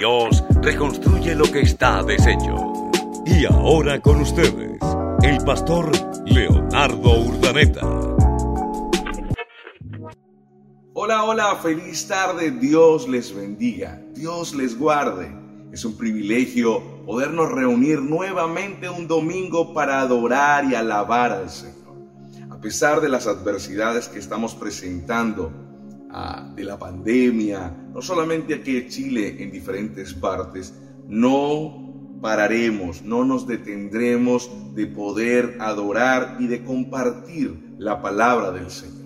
Dios reconstruye lo que está deshecho. Y ahora con ustedes, el pastor Leonardo Urdaneta. Hola, hola, feliz tarde, Dios les bendiga, Dios les guarde. Es un privilegio podernos reunir nuevamente un domingo para adorar y alabar al Señor. A pesar de las adversidades que estamos presentando, de la pandemia, no solamente aquí en Chile, en diferentes partes, no pararemos, no nos detendremos de poder adorar y de compartir la palabra del Señor.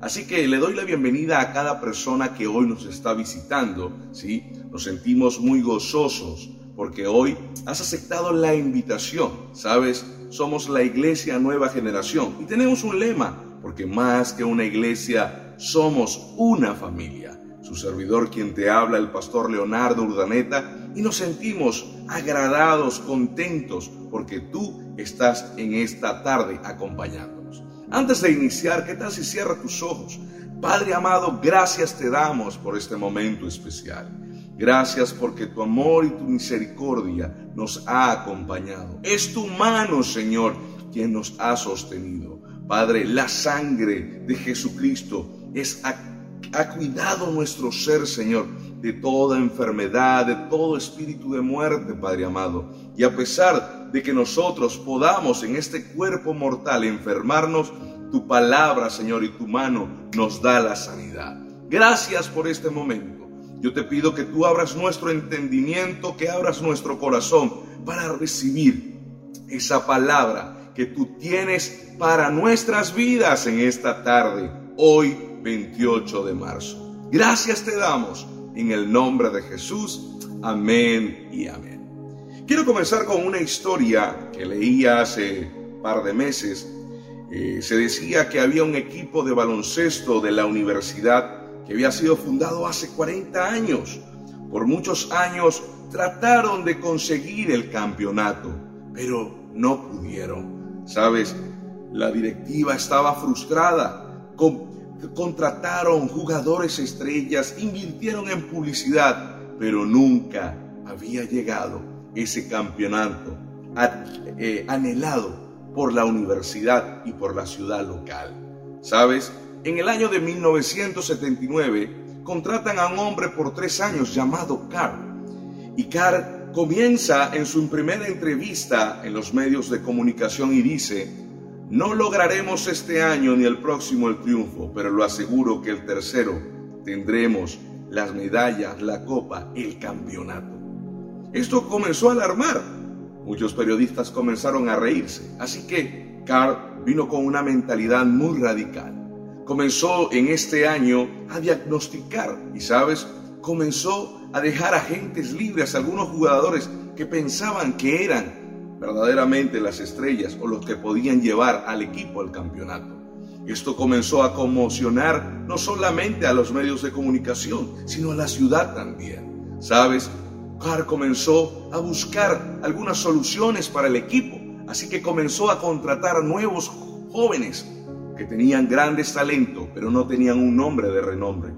Así que le doy la bienvenida a cada persona que hoy nos está visitando, ¿sí? Nos sentimos muy gozosos porque hoy has aceptado la invitación, ¿sabes? Somos la iglesia nueva generación y tenemos un lema, porque más que una iglesia, somos una familia. Su servidor quien te habla, el pastor Leonardo Urdaneta, y nos sentimos agradados, contentos, porque tú estás en esta tarde acompañándonos. Antes de iniciar, ¿qué tal si cierras tus ojos? Padre amado, gracias te damos por este momento especial. Gracias porque tu amor y tu misericordia nos ha acompañado. Es tu mano, Señor, quien nos ha sostenido. Padre, la sangre de Jesucristo es, ha, ha cuidado nuestro ser, Señor, de toda enfermedad, de todo espíritu de muerte, Padre amado. Y a pesar de que nosotros podamos en este cuerpo mortal enfermarnos, tu palabra, Señor, y tu mano nos da la sanidad. Gracias por este momento. Yo te pido que tú abras nuestro entendimiento, que abras nuestro corazón para recibir esa palabra que tú tienes para nuestras vidas en esta tarde, hoy 28 de marzo. Gracias te damos en el nombre de Jesús. Amén y amén. Quiero comenzar con una historia que leí hace par de meses. Eh, se decía que había un equipo de baloncesto de la universidad que había sido fundado hace 40 años. Por muchos años trataron de conseguir el campeonato, pero no pudieron. Sabes, la directiva estaba frustrada. Contrataron jugadores estrellas, invirtieron en publicidad, pero nunca había llegado ese campeonato eh, anhelado por la universidad y por la ciudad local. ¿Sabes? En el año de 1979 contratan a un hombre por tres años llamado Carr. Y Carr comienza en su primera entrevista en los medios de comunicación y dice, no lograremos este año ni el próximo el triunfo, pero lo aseguro que el tercero tendremos las medallas, la copa, el campeonato. Esto comenzó a alarmar. Muchos periodistas comenzaron a reírse. Así que Carr vino con una mentalidad muy radical. Comenzó en este año a diagnosticar y, ¿sabes? Comenzó a dejar agentes libres a algunos jugadores que pensaban que eran verdaderamente las estrellas o los que podían llevar al equipo al campeonato. Esto comenzó a conmocionar no solamente a los medios de comunicación, sino a la ciudad también. ¿Sabes? Carr comenzó a buscar algunas soluciones para el equipo, así que comenzó a contratar nuevos jóvenes que tenían grandes talentos, pero no tenían un nombre de renombre.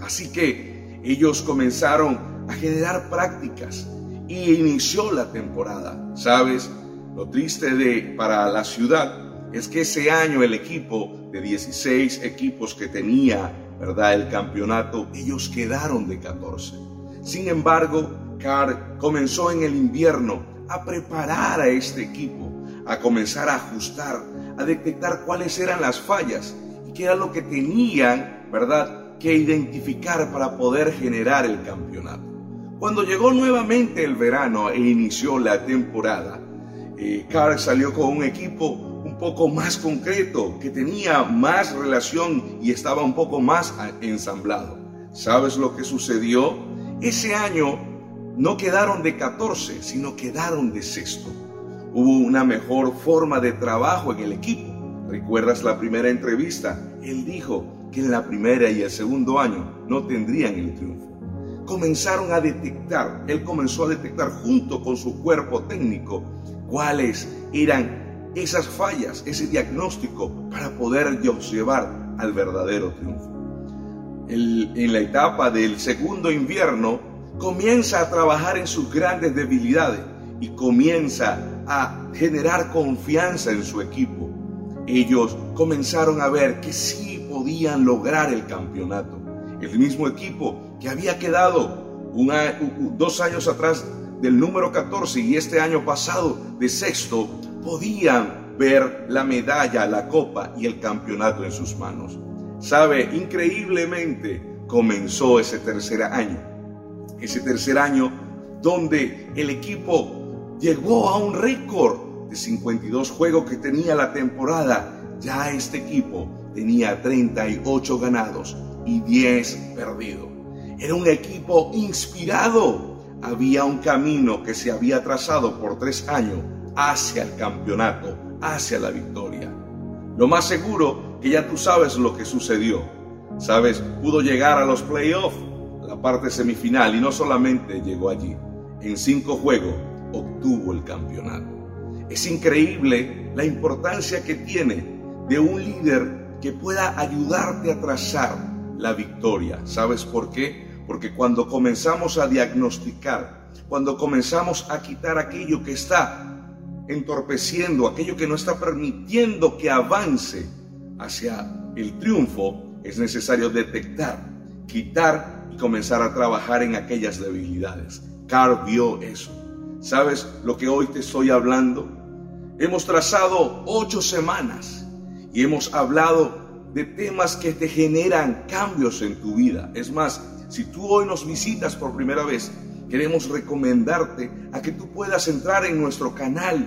Así que ellos comenzaron a generar prácticas y inició la temporada. ¿Sabes? Lo triste de para la ciudad es que ese año el equipo de 16 equipos que tenía, ¿verdad? El campeonato, ellos quedaron de 14. Sin embargo, Carr comenzó en el invierno a preparar a este equipo, a comenzar a ajustar, a detectar cuáles eran las fallas y qué era lo que tenían, ¿verdad?, que identificar para poder generar el campeonato. Cuando llegó nuevamente el verano e inició la temporada, eh, Carr salió con un equipo un poco más concreto, que tenía más relación y estaba un poco más ensamblado. ¿Sabes lo que sucedió? Ese año no quedaron de 14, sino quedaron de sexto. Hubo una mejor forma de trabajo en el equipo. ¿Recuerdas la primera entrevista? Él dijo que en la primera y el segundo año no tendrían el triunfo. Comenzaron a detectar, él comenzó a detectar junto con su cuerpo técnico cuáles eran esas fallas, ese diagnóstico para poder llevar al verdadero triunfo en la etapa del segundo invierno, comienza a trabajar en sus grandes debilidades y comienza a generar confianza en su equipo. Ellos comenzaron a ver que sí podían lograr el campeonato. El mismo equipo que había quedado dos años atrás del número 14 y este año pasado de sexto, podían ver la medalla, la copa y el campeonato en sus manos. Sabe, increíblemente comenzó ese tercer año. Ese tercer año donde el equipo llegó a un récord de 52 juegos que tenía la temporada. Ya este equipo tenía 38 ganados y 10 perdidos. Era un equipo inspirado. Había un camino que se había trazado por tres años hacia el campeonato, hacia la victoria. Lo más seguro que ya tú sabes lo que sucedió. Sabes, pudo llegar a los playoffs, la parte semifinal, y no solamente llegó allí. En cinco juegos obtuvo el campeonato. Es increíble la importancia que tiene de un líder que pueda ayudarte a trazar la victoria. ¿Sabes por qué? Porque cuando comenzamos a diagnosticar, cuando comenzamos a quitar aquello que está entorpeciendo, aquello que no está permitiendo que avance hacia el triunfo, es necesario detectar, quitar y comenzar a trabajar en aquellas debilidades. Carl vio eso. ¿Sabes lo que hoy te estoy hablando? Hemos trazado ocho semanas y hemos hablado de temas que te generan cambios en tu vida. Es más, si tú hoy nos visitas por primera vez, queremos recomendarte a que tú puedas entrar en nuestro canal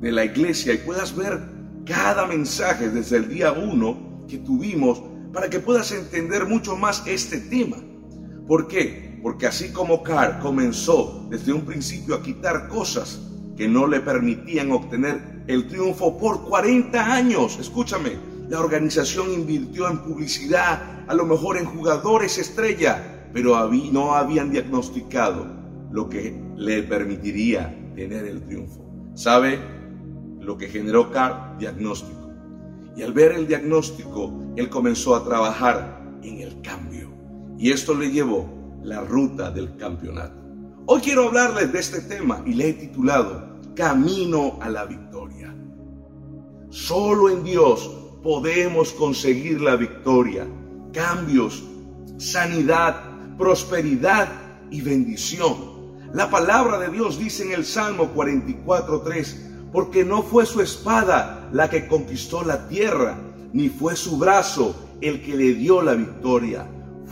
de la iglesia y puedas ver cada mensaje desde el día uno que tuvimos para que puedas entender mucho más este tema. ¿Por qué? Porque así como Carl comenzó desde un principio a quitar cosas que no le permitían obtener el triunfo por 40 años, escúchame, la organización invirtió en publicidad, a lo mejor en jugadores estrella, pero no habían diagnosticado lo que le permitiría tener el triunfo. ¿Sabe? Lo que generó Carl, diagnóstico. Y al ver el diagnóstico, él comenzó a trabajar en el cambio. Y esto le llevó la ruta del campeonato. Hoy quiero hablarles de este tema y le he titulado Camino a la victoria. Solo en Dios podemos conseguir la victoria, cambios, sanidad, prosperidad y bendición. La palabra de Dios dice en el Salmo 44.3, porque no fue su espada la que conquistó la tierra, ni fue su brazo el que le dio la victoria.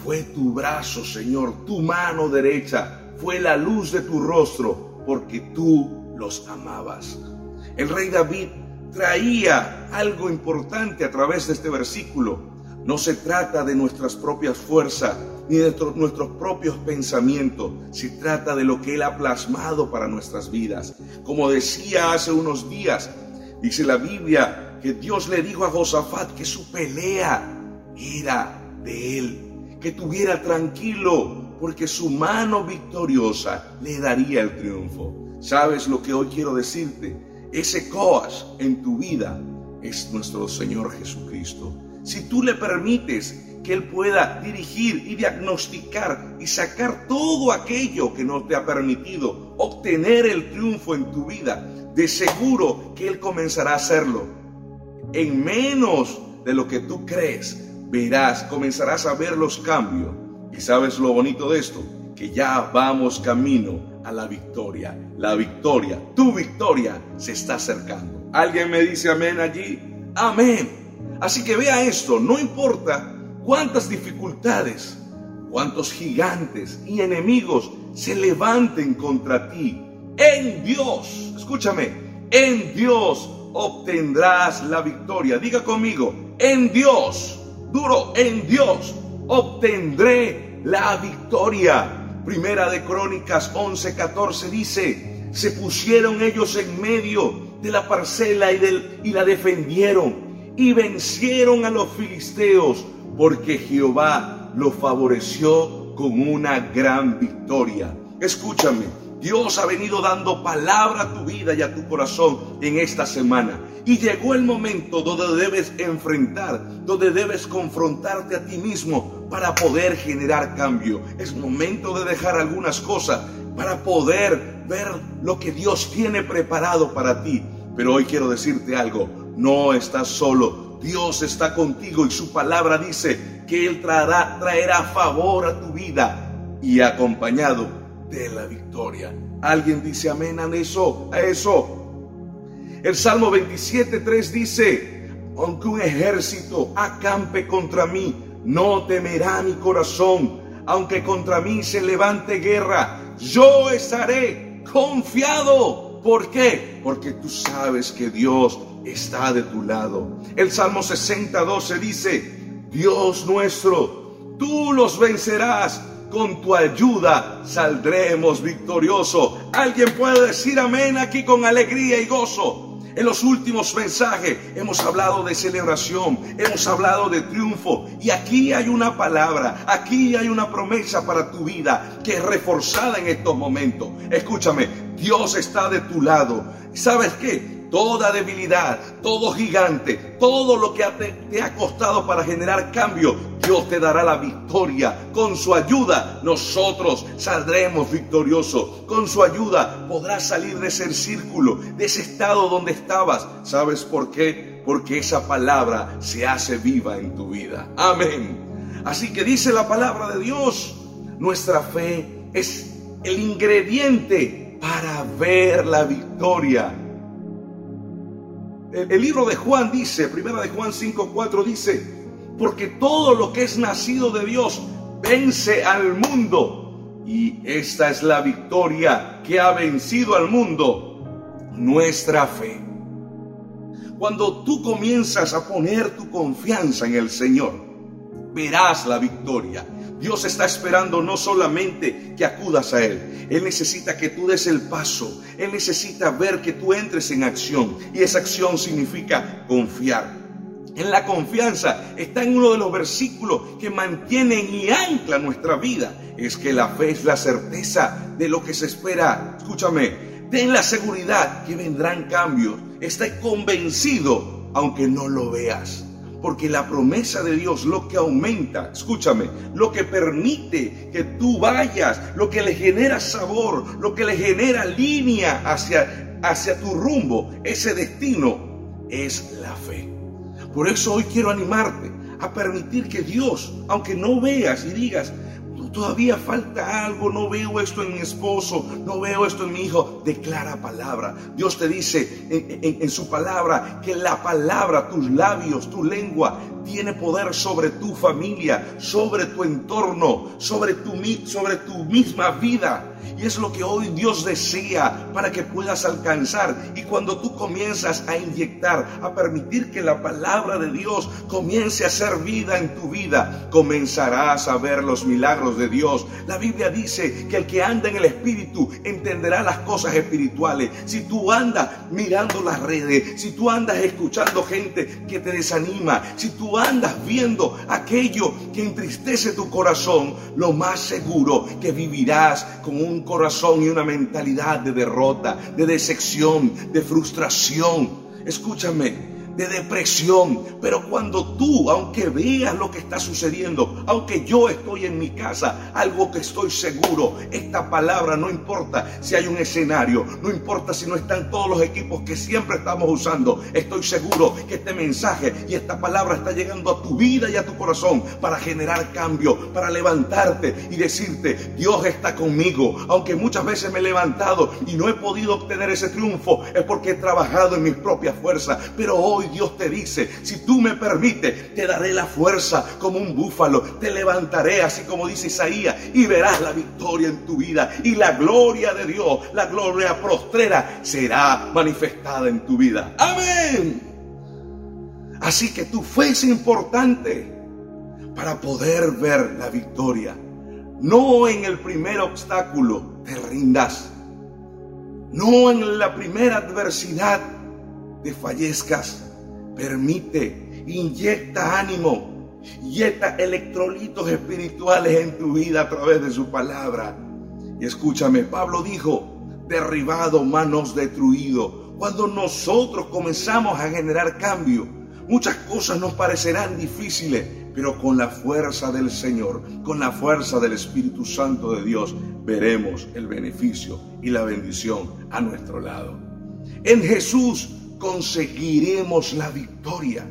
Fue tu brazo, Señor, tu mano derecha, fue la luz de tu rostro, porque tú los amabas. El rey David traía algo importante a través de este versículo. No se trata de nuestras propias fuerzas ni de nuestros propios pensamientos. Se trata de lo que Él ha plasmado para nuestras vidas. Como decía hace unos días, dice la Biblia que Dios le dijo a Josafat que su pelea era de Él, que tuviera tranquilo porque su mano victoriosa le daría el triunfo. ¿Sabes lo que hoy quiero decirte? Ese coach en tu vida es nuestro Señor Jesucristo. Si tú le permites que Él pueda dirigir y diagnosticar y sacar todo aquello que no te ha permitido obtener el triunfo en tu vida, de seguro que Él comenzará a hacerlo. En menos de lo que tú crees, verás, comenzarás a ver los cambios. Y sabes lo bonito de esto, que ya vamos camino a la victoria. La victoria, tu victoria se está acercando. ¿Alguien me dice amén allí? Amén. Así que vea esto, no importa cuántas dificultades, cuántos gigantes y enemigos se levanten contra ti. En Dios, escúchame, en Dios obtendrás la victoria. Diga conmigo, en Dios, duro, en Dios obtendré la victoria. Primera de Crónicas 11:14 dice, se pusieron ellos en medio de la parcela y, del, y la defendieron y vencieron a los filisteos porque Jehová los favoreció con una gran victoria. Escúchame, Dios ha venido dando palabra a tu vida y a tu corazón en esta semana. Y llegó el momento donde debes enfrentar, donde debes confrontarte a ti mismo para poder generar cambio. Es momento de dejar algunas cosas para poder ver lo que Dios tiene preparado para ti. Pero hoy quiero decirte algo, no estás solo. Dios está contigo y su palabra dice que Él traerá, favor a tu vida y acompañado de la victoria. ¿Alguien dice amén a eso? A eso. El Salmo 27.3 dice, aunque un ejército acampe contra mí, no temerá mi corazón. Aunque contra mí se levante guerra, yo estaré confiado. ¿Por qué? Porque tú sabes que Dios está de tu lado. El Salmo 60.12 dice, Dios nuestro, tú los vencerás con tu ayuda saldremos victoriosos. Alguien puede decir amén aquí con alegría y gozo. En los últimos mensajes hemos hablado de celebración, hemos hablado de triunfo y aquí hay una palabra, aquí hay una promesa para tu vida que es reforzada en estos momentos. Escúchame, Dios está de tu lado. ¿Sabes qué? Toda debilidad, todo gigante, todo lo que te, ha costado para generar cambio, Dios te dará la victoria. Con su ayuda nosotros saldremos victoriosos. Con su ayuda podrás salir de ese círculo, de ese estado donde estabas. ¿Sabes por qué? Porque esa palabra se hace viva en tu vida. Amén. Así que dice la palabra de Dios, nuestra fe es el ingrediente para ver la victoria el, libro de Juan dice, primera de Juan 5.4 dice, porque todo lo que es nacido de Dios vence al mundo. Y esta es la victoria que ha vencido al mundo, nuestra fe. Cuando tú comienzas a poner tu confianza en el Señor, verás la victoria. Dios está esperando no solamente que acudas a Él, Él necesita que tú des el paso, Él necesita ver que tú entres en acción y esa acción significa confiar. En la confianza está en uno de los versículos que mantienen y anclan nuestra vida. Es que la fe es la certeza de lo que se espera. Escúchame, ten la seguridad que vendrán cambios. Esté convencido aunque no lo veas. Porque la promesa de Dios lo que aumenta, escúchame, lo que permite que tú vayas, lo que le genera sabor, lo que le genera línea hacia, hacia tu rumbo, ese destino, es la fe. Por eso hoy quiero animarte a permitir que Dios, aunque no veas y digas, todavía falta algo, no veo esto en mi esposo, no veo esto en mi hijo. Declara palabra. Dios te dice en, su palabra que la palabra, tus labios, tu lengua, tiene poder sobre tu familia, sobre tu entorno, sobre tu, sobre tu misma vida. Y es lo que hoy Dios desea para que puedas alcanzar. Y cuando tú comienzas a inyectar, a permitir que la palabra de Dios comience a ser vida en tu vida, comenzarás a ver los milagros de Dios. La Biblia dice que el que anda en el Espíritu entenderá las cosas espirituales. Si tú andas mirando las redes, si tú andas escuchando gente que te desanima, si tú andas viendo aquello que entristece tu corazón, lo más seguro que vivirás con un corazón y una mentalidad de derrota, de decepción, de frustración. Escúchame, de depresión. Pero cuando tú, aunque veas lo que está sucediendo, aunque yo estoy en mi casa, algo que estoy seguro, esta palabra no importa si hay un escenario, no importa si no están todos los equipos que siempre estamos usando, estoy seguro que este mensaje y esta palabra está llegando a tu vida y a tu corazón para generar cambio, para levantarte y decirte, Dios está conmigo, aunque muchas veces me he levantado y no he podido obtener ese triunfo, es porque he trabajado en mis propias fuerzas, pero hoy Dios te dice, si tú me permites, te daré la fuerza como un búfalo, te levantaré así como dice Isaías y verás la victoria en tu vida y la gloria de Dios, la gloria prostrera será manifestada en tu vida. Amén. Así que tu fe es importante para poder ver la victoria. No en el primer obstáculo te rindas. No en la primera adversidad te fallezcas. Permite, inyecta ánimo, inyecta electrolitos espirituales en tu vida a través de su palabra. Y escúchame, Pablo dijo, derribado, manos destruido. Cuando nosotros comenzamos a generar cambio, muchas cosas nos parecerán difíciles, pero con la fuerza del Señor, con la fuerza del Espíritu Santo de Dios, veremos el beneficio y la bendición a nuestro lado. En Jesús conseguiremos la victoria.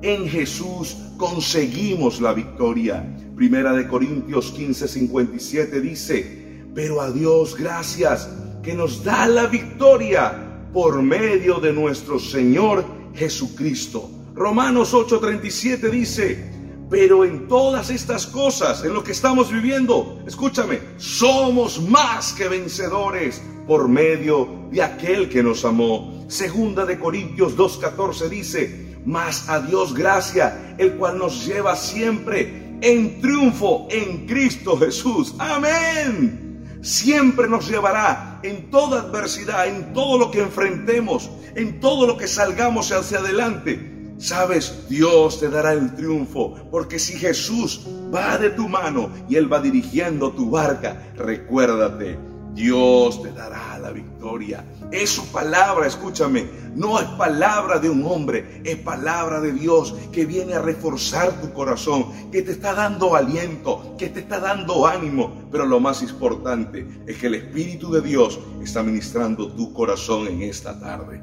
En Jesús conseguimos la victoria. Primera de Corintios 15, 57 dice, pero a Dios gracias que nos da la victoria por medio de nuestro Señor Jesucristo. Romanos 8:37 dice, pero en todas estas cosas, en lo que estamos viviendo, escúchame, somos más que vencedores por medio de aquel que nos amó. Segunda de Corintios 2:14 dice, más a Dios gracia, el cual nos lleva siempre en triunfo en Cristo Jesús. Amén siempre nos llevará en toda adversidad, en todo lo que enfrentemos, en todo lo que salgamos hacia adelante. Sabes, Dios te dará el triunfo, porque si Jesús va de tu mano y Él va dirigiendo tu barca, recuérdate, Dios te dará la victoria. Es su palabra, escúchame. No es palabra de un hombre, es palabra de Dios que viene a reforzar tu corazón, que te está dando aliento, que te está dando ánimo. Pero lo más importante es que el Espíritu de Dios está ministrando tu corazón en esta tarde.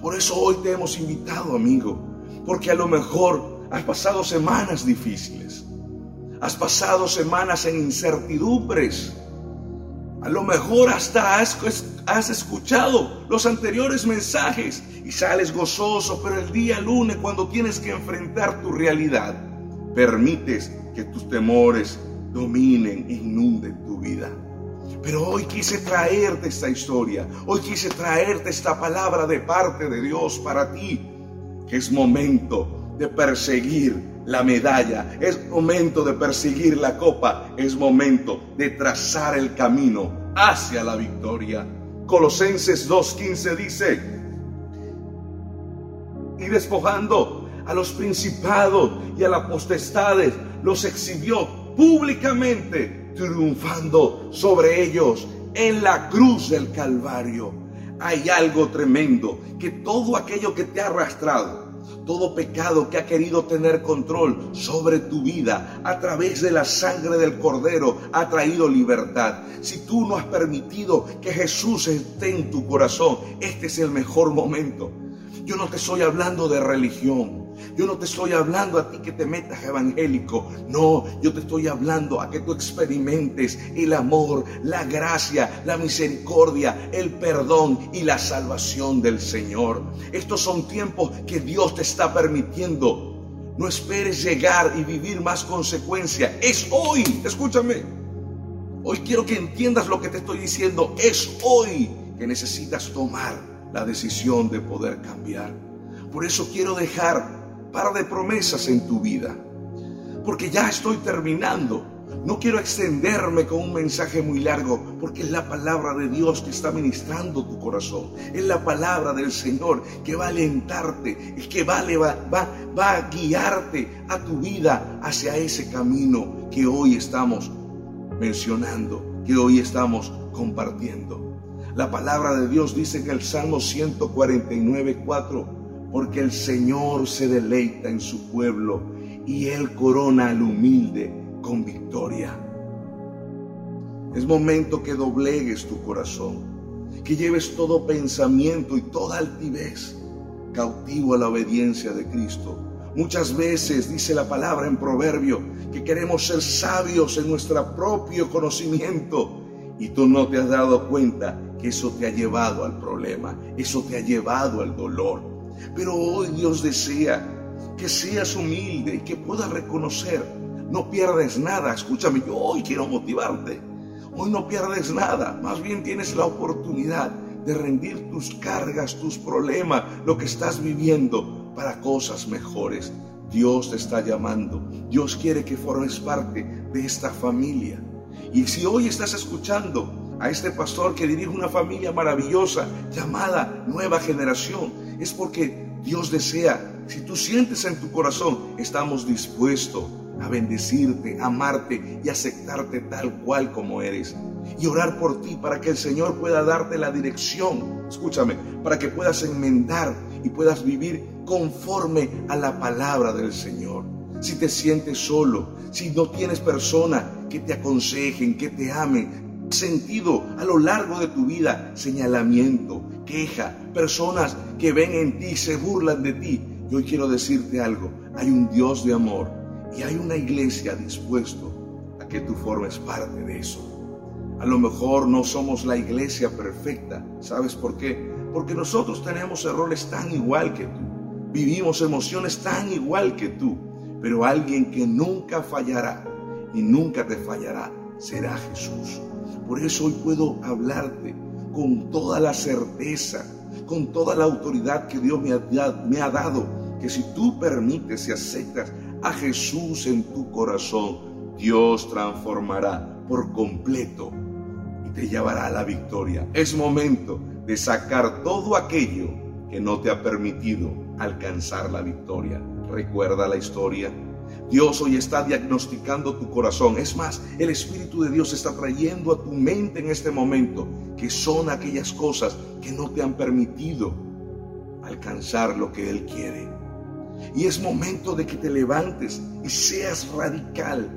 Por eso hoy te hemos invitado, amigo, porque a lo mejor has pasado semanas difíciles, has pasado semanas en incertidumbres a lo mejor hasta has, escuchado los anteriores mensajes y sales gozoso, pero el día lunes cuando tienes que enfrentar tu realidad, permites que tus temores dominen e inunden tu vida. Pero hoy quise traerte esta historia, hoy quise traerte esta palabra de parte de Dios para ti, que es momento de perseguir la medalla, es momento de perseguir la copa, es momento de trazar el camino hacia la victoria. Colosenses 2.15 dice, y despojando a los principados y a las potestades, los exhibió públicamente, triunfando sobre ellos en la cruz del Calvario. Hay algo tremendo, que todo aquello que te ha arrastrado, todo pecado que ha querido tener control sobre tu vida a través de la sangre del cordero ha traído libertad. Si tú no has permitido que Jesús esté en tu corazón, este es el mejor momento. Yo no te estoy hablando de religión. Yo no te estoy hablando a ti que te metas evangélico. No, yo te estoy hablando a que tú experimentes el amor, la gracia, la misericordia, el perdón y la salvación del Señor. Estos son tiempos que Dios te está permitiendo. No esperes llegar y vivir más consecuencia. Es hoy, escúchame. Hoy quiero que entiendas lo que te estoy diciendo. Es hoy que necesitas tomar la decisión de poder cambiar. Por eso quiero dejar par de promesas en tu vida. Porque ya estoy terminando. No quiero extenderme con un mensaje muy largo, porque es la palabra de Dios que está ministrando tu corazón. Es la palabra del Señor que va a alentarte, es que va, va, a guiarte a tu vida hacia ese camino que hoy estamos mencionando, que hoy estamos compartiendo. La palabra de Dios dice en el Salmo 149, 4, porque el Señor se deleita en su pueblo y Él corona al humilde con victoria. Es momento que doblegues tu corazón, que lleves todo pensamiento y toda altivez cautivo a la obediencia de Cristo. Muchas veces dice la palabra en proverbio que queremos ser sabios en nuestro propio conocimiento y tú no te has dado cuenta que eso te ha llevado al problema, eso te ha llevado al dolor, pero hoy Dios desea que seas humilde y que puedas reconocer. No pierdes nada. Escúchame, yo hoy quiero motivarte. Hoy no pierdes nada. Más bien tienes la oportunidad de rendir tus cargas, tus problemas, lo que estás viviendo para cosas mejores. Dios te está llamando. Dios quiere que formes parte de esta familia. Y si hoy estás escuchando a este pastor que dirige una familia maravillosa llamada Nueva Generación, es porque Dios desea, si tú sientes en tu corazón, estamos dispuestos a bendecirte, amarte y aceptarte tal cual como eres. Y orar por ti para que el Señor pueda darte la dirección, escúchame, para que puedas enmendar y puedas vivir conforme a la palabra del Señor. Si te sientes solo, si no tienes personas que te aconsejen, que te amen, sentido a lo largo de tu vida señalamiento, queja, personas que ven en ti se burlan de ti. Yo quiero decirte algo, hay un Dios de amor y hay una iglesia dispuesto a que tú formes parte de eso. A lo mejor no somos la iglesia perfecta. ¿Sabes por qué? Porque nosotros tenemos errores tan igual que tú. Vivimos emociones tan igual que tú. Pero alguien que nunca fallará y nunca te fallará será Jesús. Por eso hoy puedo hablarte con toda la certeza, con toda la autoridad que Dios me ha, dado, que si tú permites y aceptas a Jesús en tu corazón, Dios transformará por completo y te llevará a la victoria. Es momento de sacar todo aquello que no te ha permitido alcanzar la victoria. Recuerda la historia. Dios hoy está diagnosticando tu corazón. Es más, el Espíritu de Dios está trayendo a tu mente en este momento que son aquellas cosas que no te han permitido alcanzar lo que Él quiere. Y es momento de que te levantes y seas radical.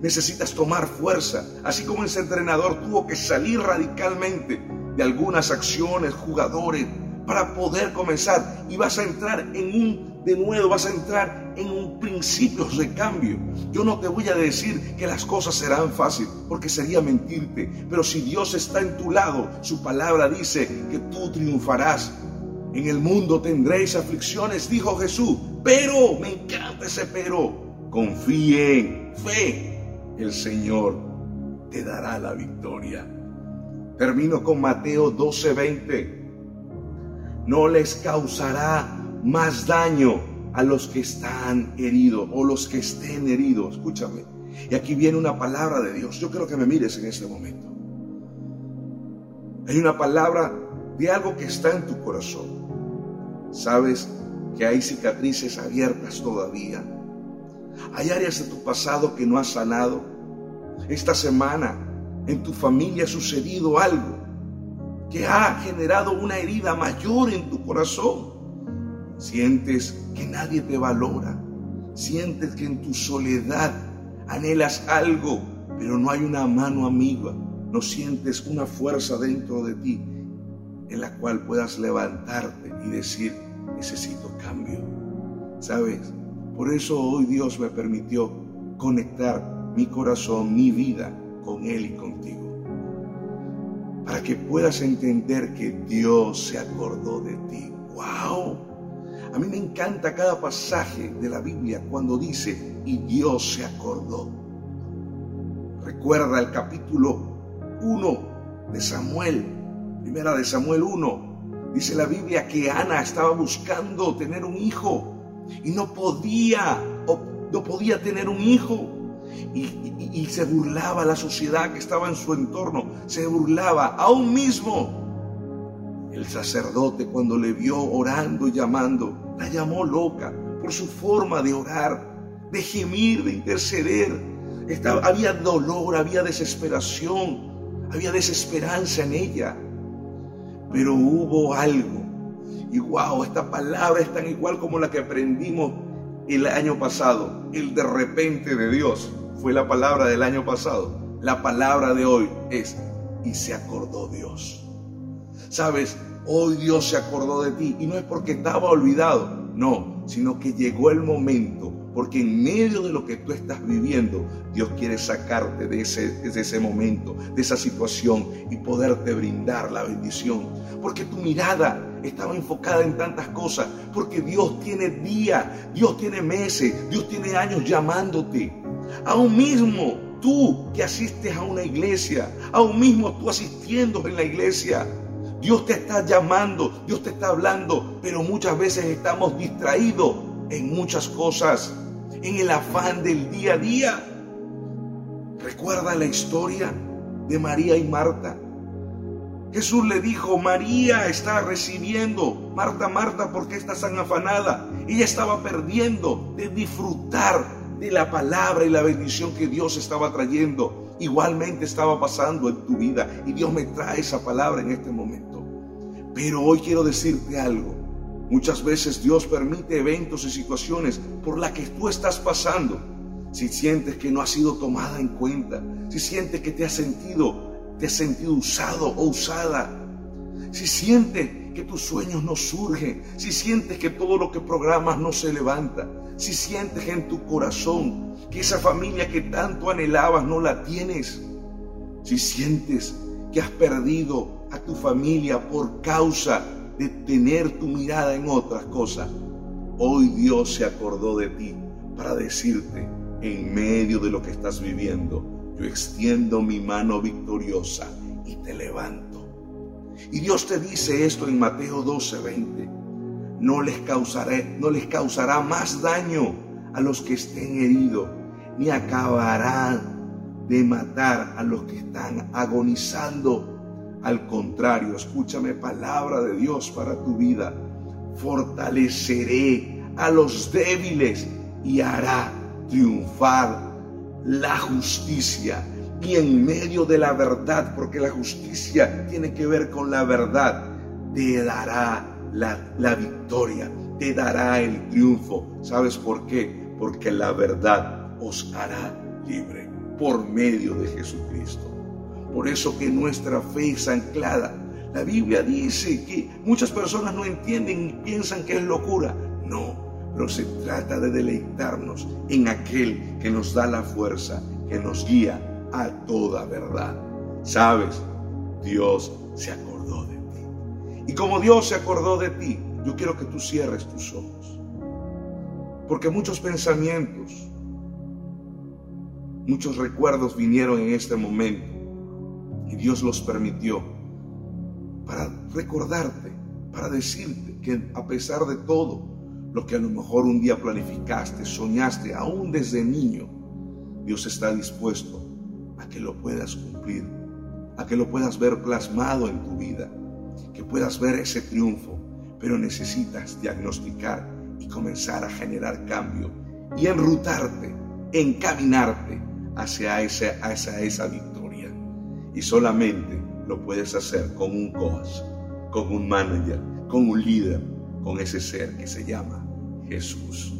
Necesitas tomar fuerza, así como ese entrenador tuvo que salir radicalmente de algunas acciones, jugadores, para poder comenzar. Y vas a entrar en un, de nuevo, vas a entrar en un principio de cambio. Yo no te voy a decir que las cosas serán fáciles, porque sería mentirte. Pero si Dios está en tu lado, su palabra dice que tú triunfarás. En el mundo tendréis aflicciones, dijo Jesús, pero, me encanta ese pero, confíen, fe, el Señor te dará la victoria. Termino con Mateo 12:20. No les causará más daño a los que están heridos o los que estén heridos. Escúchame. Y aquí viene una palabra de Dios. Yo quiero que me mires en este momento. Hay una palabra de algo que está en tu corazón. Sabes que hay cicatrices abiertas todavía. Hay áreas de tu pasado que no has sanado. Esta semana en tu familia ha sucedido algo que ha generado una herida mayor en tu corazón. Sientes que nadie te valora. Sientes que en tu soledad anhelas algo, pero no hay una mano amiga. No sientes una fuerza dentro de ti en la cual puedas levantarte y decir, necesito cambio. ¿Sabes? Por eso hoy Dios me permitió conectar mi corazón, mi vida con Él y contigo. Para que puedas entender que Dios se acordó de ti. ¡Wow! A mí me encanta cada pasaje de la Biblia cuando dice, y Dios se acordó. Recuerda el capítulo 1 de Samuel, primera de Samuel 1, Dice la Biblia que Ana estaba buscando tener un hijo y no podía, no podía tener un hijo. Y, se burlaba la sociedad que estaba en su entorno, se burlaba aún mismo. El sacerdote cuando le vio orando y llamando, la llamó loca por su forma de orar, de gemir, de interceder. Estaba, había dolor, había desesperación, había desesperanza en ella pero hubo algo. Y wow, esta palabra es tan igual como la que aprendimos el año pasado. El de repente de Dios fue la palabra del año pasado. La palabra de hoy es, y se acordó Dios. Sabes, hoy Dios se acordó de ti y no es porque estaba olvidado, no, sino que llegó el momento porque en medio de lo que tú estás viviendo, Dios quiere sacarte de ese, de ese momento, de esa situación y poderte brindar la bendición. Porque tu mirada estaba enfocada en tantas cosas. Porque Dios tiene días, Dios tiene meses, Dios tiene años llamándote. Aún mismo tú que asistes a una iglesia, aún mismo tú asistiendo en la iglesia, Dios te está llamando, Dios te está hablando, pero muchas veces estamos distraídos en muchas cosas en el afán del día a día. Recuerda la historia de María y Marta. Jesús le dijo, María está recibiendo, Marta, Marta, ¿por qué estás tan afanada? Ella estaba perdiendo de disfrutar de la palabra y la bendición que Dios estaba trayendo, igualmente estaba pasando en tu vida. Y Dios me trae esa palabra en este momento. Pero hoy quiero decirte algo. Muchas veces Dios permite eventos y situaciones por las que tú estás pasando. Si sientes que no has sido tomada en cuenta, si sientes que te has sentido, te has sentido usado o usada, si sientes que tus sueños no surgen, si sientes que todo lo que programas no se levanta, si sientes en tu corazón que esa familia que tanto anhelabas no la tienes, si sientes que has perdido a tu familia por causa de tener tu mirada en otras cosas, hoy Dios se acordó de ti para decirte, en medio de lo que estás viviendo, yo extiendo mi mano victoriosa y te levanto. Y Dios te dice esto en Mateo 12:20. No les causaré, no les causará más daño a los que estén heridos, ni acabará de matar a los que están agonizando. Al contrario, escúchame palabra de Dios para tu vida. Fortaleceré a los débiles y hará triunfar la justicia y en medio de la verdad, porque la justicia tiene que ver con la verdad, te dará la, victoria, te dará el triunfo. ¿Sabes por qué? Porque la verdad os hará libre por medio de Jesucristo. Por eso que nuestra fe es anclada. La Biblia dice que muchas personas no entienden y piensan que es locura. No, pero se trata de deleitarnos en aquel que nos da la fuerza, que nos guía a toda verdad. ¿Sabes? Dios se acordó de. Y como Dios se acordó de ti, yo quiero que tú cierres tus ojos. Porque muchos pensamientos, muchos recuerdos vinieron en este momento y Dios los permitió para recordarte, para decirte que a pesar de todo, lo que a lo mejor un día planificaste, soñaste, aún desde niño, Dios está dispuesto a que lo puedas cumplir, a que lo puedas ver plasmado en tu vida, que puedas ver ese triunfo, pero necesitas diagnosticar y comenzar a generar cambio y enrutarte, encaminarte hacia esa, hacia esa victoria. Y solamente lo puedes hacer con un coach, con un manager, con un líder, con ese ser que se llama Jesús.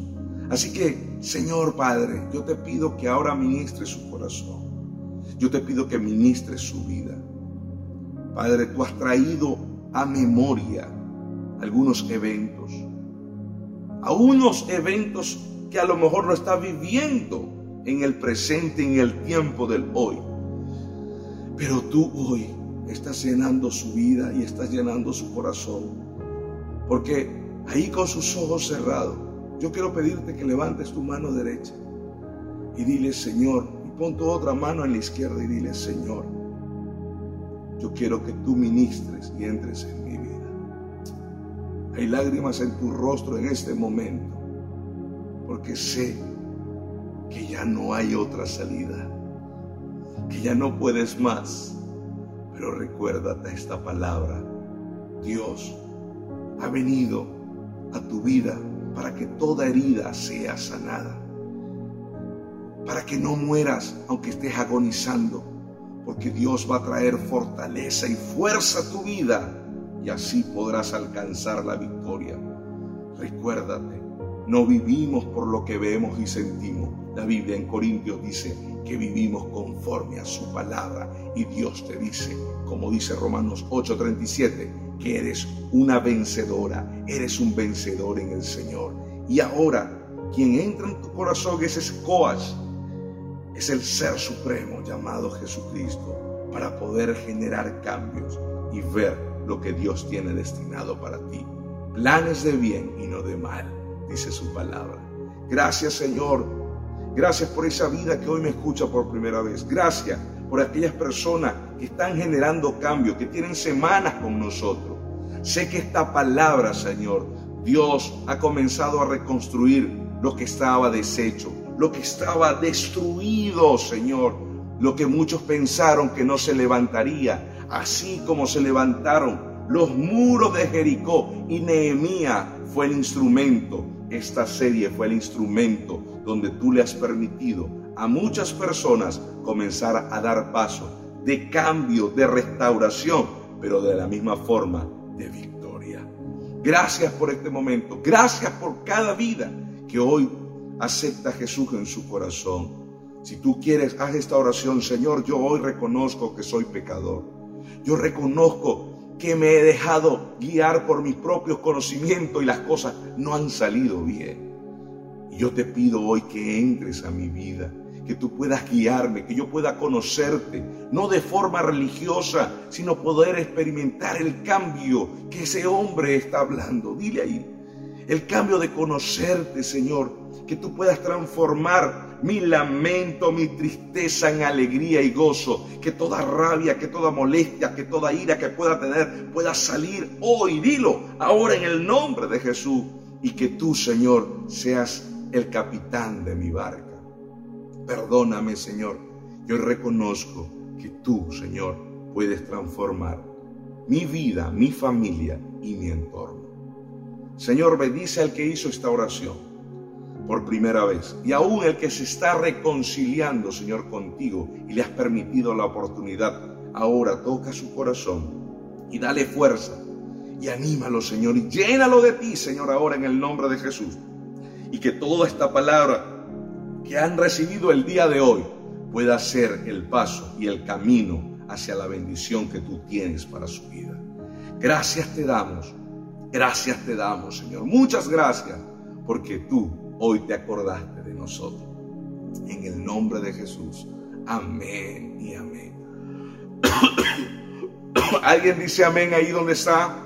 Así que, Señor Padre, yo te pido que ahora ministre su corazón. Yo te pido que ministre su vida. Padre, tú has traído a memoria algunos eventos, a unos eventos que a lo mejor no está viviendo en el presente, en el tiempo del hoy. Pero tú hoy estás llenando su vida y estás llenando su corazón. Porque ahí con sus ojos cerrados, yo quiero pedirte que levantes tu mano derecha y dile, Señor, y pon tu otra mano en la izquierda y dile, Señor, yo quiero que tú ministres y entres en mi vida. Hay lágrimas en tu rostro en este momento, porque sé que ya no hay otra salida, que ya no puedes más. Pero recuérdate esta palabra. Dios ha venido a tu vida para que toda herida sea sanada. Para que no mueras aunque estés agonizando. Porque Dios va a traer fortaleza y fuerza a tu vida y así podrás alcanzar la victoria. Recuérdate, no vivimos por lo que vemos y sentimos. La Biblia en Corintios dice que vivimos conforme a su palabra y Dios te dice, como dice Romanos 8:37, que eres una vencedora, eres un vencedor en el Señor. Y ahora, quien entra en tu corazón es ese coach, es el ser supremo llamado Jesucristo, para poder generar cambios y ver lo que Dios tiene destinado para ti. Planes de bien y no de mal, dice su palabra. Gracias Señor, gracias por esa vida que hoy me escucha por primera vez. Gracias por aquellas personas que están generando cambios, que tienen semanas con nosotros. Sé que esta palabra, Señor, Dios ha comenzado a reconstruir lo que estaba deshecho, lo que estaba destruido, Señor, lo que muchos pensaron que no se levantaría, así como se levantaron los muros de Jericó y Nehemías fue el instrumento, esta serie fue el instrumento donde tú le has permitido a muchas personas comenzar a dar paso de cambio, de restauración, pero de la misma forma de victoria. Gracias por este momento, gracias por cada vida que hoy acepta a Jesús en su corazón. Si tú quieres, haz esta oración, Señor, yo hoy reconozco que soy pecador. Yo reconozco que me he dejado guiar por mis propios conocimientos y las cosas no han salido bien. Y yo te pido hoy que entres a mi vida, que tú puedas guiarme, que yo pueda conocerte, no de forma religiosa, sino poder experimentar el cambio que ese hombre está hablando. Dile ahí, el cambio de conocerte, Señor, que tú puedas transformar mi lamento, mi tristeza en alegría y gozo, que toda rabia, que toda molestia, que toda ira que pueda tener pueda salir hoy, dilo, ahora en el nombre de Jesús, y que tú, Señor, seas el capitán de mi barca. Perdóname, Señor, yo reconozco que tú, Señor, puedes transformar mi vida, mi familia y mi entorno. Señor, bendice al que hizo esta oración por primera vez y aún el que se está reconciliando, Señor, contigo y le has permitido la oportunidad. Ahora toca su corazón y dale fuerza y anímalo, Señor, y llénalo de ti, Señor, ahora en el nombre de Jesús. Y que toda esta palabra que han recibido el día de hoy pueda ser el paso y el camino hacia la bendición que tú tienes para su vida. Gracias te damos Gracias te damos, Señor. Muchas gracias porque tú hoy te acordaste de nosotros. En el nombre de Jesús. Amén y amén. ¿Alguien dice amén ahí donde está?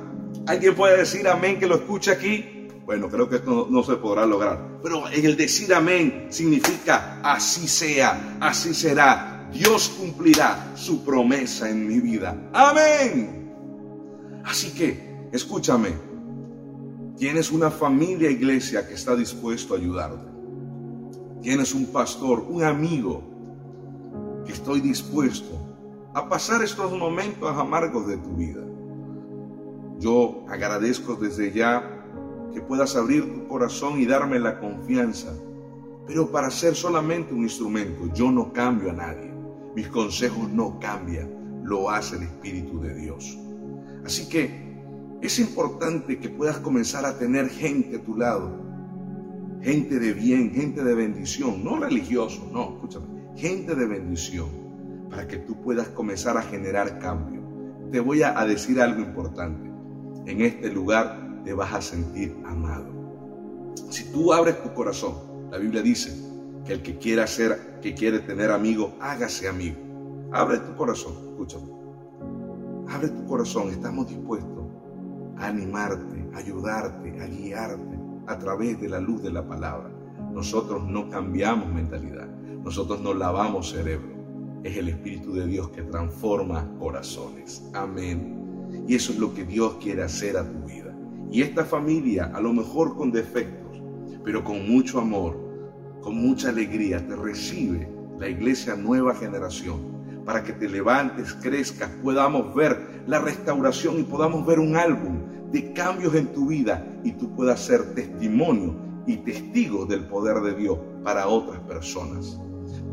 ¿Alguien puede decir amén que lo escucha aquí? Bueno, creo que esto no, no, se podrá lograr. Pero el decir amén significa así sea, así será. Dios cumplirá su promesa en mi vida. Amén. Así que, escúchame, Tienes una familia iglesia que está dispuesto a ayudarte. Tienes un pastor, un amigo que estoy dispuesto a pasar estos momentos amargos de tu vida. Yo agradezco desde ya que puedas abrir tu corazón y darme la confianza. Pero para ser solamente un instrumento, yo no cambio a nadie. Mis consejos no cambian, lo hace el Espíritu de Dios. Así que es importante que puedas comenzar a tener gente a tu lado, gente de bien, gente de bendición, no religioso, no, escúchame, gente de bendición, para que tú puedas comenzar a generar cambio. Te voy a, decir algo importante. En este lugar te vas a sentir amado. Si tú abres tu corazón, la Biblia dice que el que quiera ser, que quiere tener amigo, hágase amigo. Abre tu corazón, escúchame. Abre tu corazón, estamos dispuestos animarte, ayudarte, a guiarte a través de la luz de la palabra. Nosotros no cambiamos mentalidad, nosotros no lavamos cerebro. Es el Espíritu de Dios que transforma corazones. Amén. Y eso es lo que Dios quiere hacer a tu vida. Y esta familia, a lo mejor con defectos, pero con mucho amor, con mucha alegría, te recibe la iglesia nueva generación para que te levantes, crezcas, podamos ver la restauración y podamos ver un álbum de cambios en tu vida y tú puedas ser testimonio y testigo del poder de Dios para otras personas.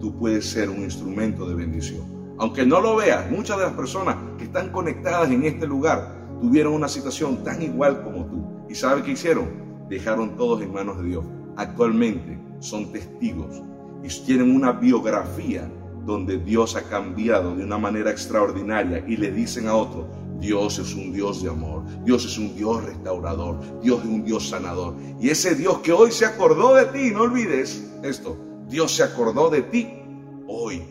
Tú puedes ser un instrumento de bendición. Aunque no lo veas, muchas de las personas que están conectadas en este lugar tuvieron una situación tan igual como tú. ¿Y sabe qué hicieron? Dejaron todos en manos de Dios. Actualmente son testigos y tienen una biografía donde Dios ha cambiado de una manera extraordinaria y le dicen a otros, Dios es un Dios de amor, Dios es un Dios restaurador, Dios es un Dios sanador. Y ese Dios que hoy se acordó de ti, no olvides esto, Dios se acordó de ti, hoy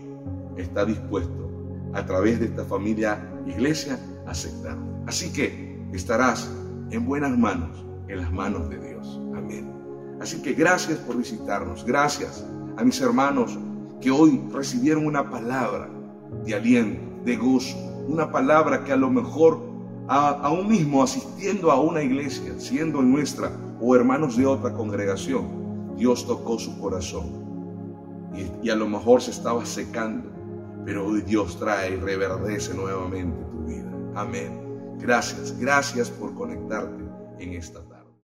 está dispuesto a través de esta familia iglesia a aceptarte. Así que estarás en buenas manos, en las manos de Dios. Amén. Así que gracias por visitarnos, gracias a mis hermanos que hoy recibieron una palabra de aliento, de gozo, una palabra que a lo mejor aún mismo asistiendo a una iglesia, siendo nuestra o hermanos de otra congregación, Dios tocó su corazón y, y a lo mejor se estaba secando, pero hoy Dios trae y reverdece nuevamente tu vida. Amén. Gracias, gracias por conectarte en esta tarde.